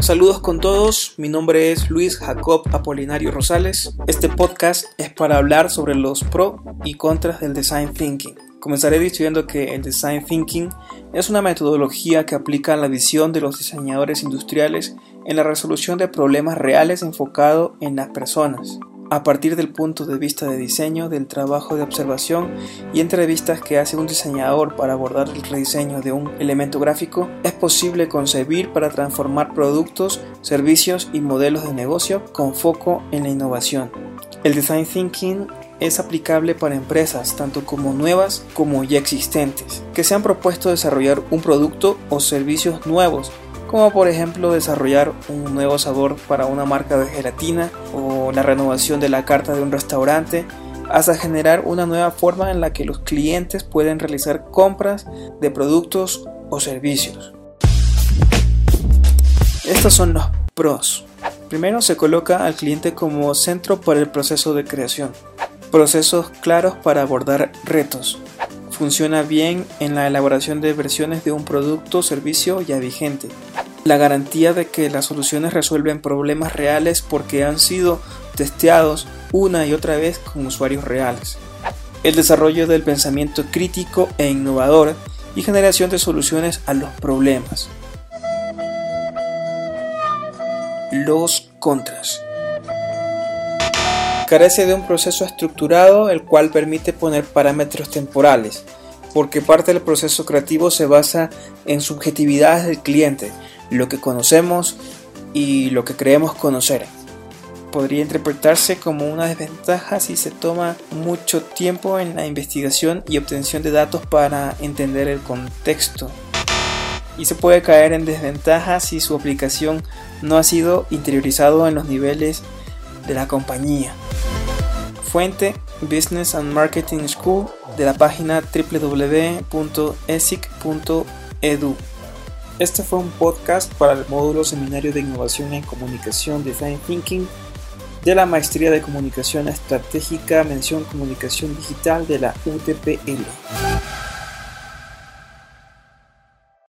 Saludos con todos, mi nombre es Luis Jacob Apolinario Rosales. Este podcast es para hablar sobre los pros y contras del design thinking. Comenzaré diciendo que el design thinking es una metodología que aplica la visión de los diseñadores industriales en la resolución de problemas reales enfocado en las personas a partir del punto de vista de diseño, del trabajo de observación y entrevistas que hace un diseñador para abordar el rediseño de un elemento gráfico, es posible concebir para transformar productos, servicios y modelos de negocio con foco en la innovación. El design thinking es aplicable para empresas tanto como nuevas como ya existentes, que se han propuesto desarrollar un producto o servicios nuevos como por ejemplo desarrollar un nuevo sabor para una marca de gelatina o la renovación de la carta de un restaurante, hasta generar una nueva forma en la que los clientes pueden realizar compras de productos o servicios. Estos son los pros. Primero se coloca al cliente como centro para el proceso de creación. Procesos claros para abordar retos. Funciona bien en la elaboración de versiones de un producto o servicio ya vigente la garantía de que las soluciones resuelven problemas reales porque han sido testeados una y otra vez con usuarios reales. El desarrollo del pensamiento crítico e innovador y generación de soluciones a los problemas. Los contras. Carece de un proceso estructurado el cual permite poner parámetros temporales, porque parte del proceso creativo se basa en subjetividades del cliente, lo que conocemos y lo que creemos conocer. Podría interpretarse como una desventaja si se toma mucho tiempo en la investigación y obtención de datos para entender el contexto. Y se puede caer en desventaja si su aplicación no ha sido interiorizado en los niveles de la compañía. Fuente Business and Marketing School de la página www.esic.edu. Este fue un podcast para el módulo Seminario de Innovación en Comunicación Design Thinking de la Maestría de Comunicación Estratégica Mención Comunicación Digital de la UTPL.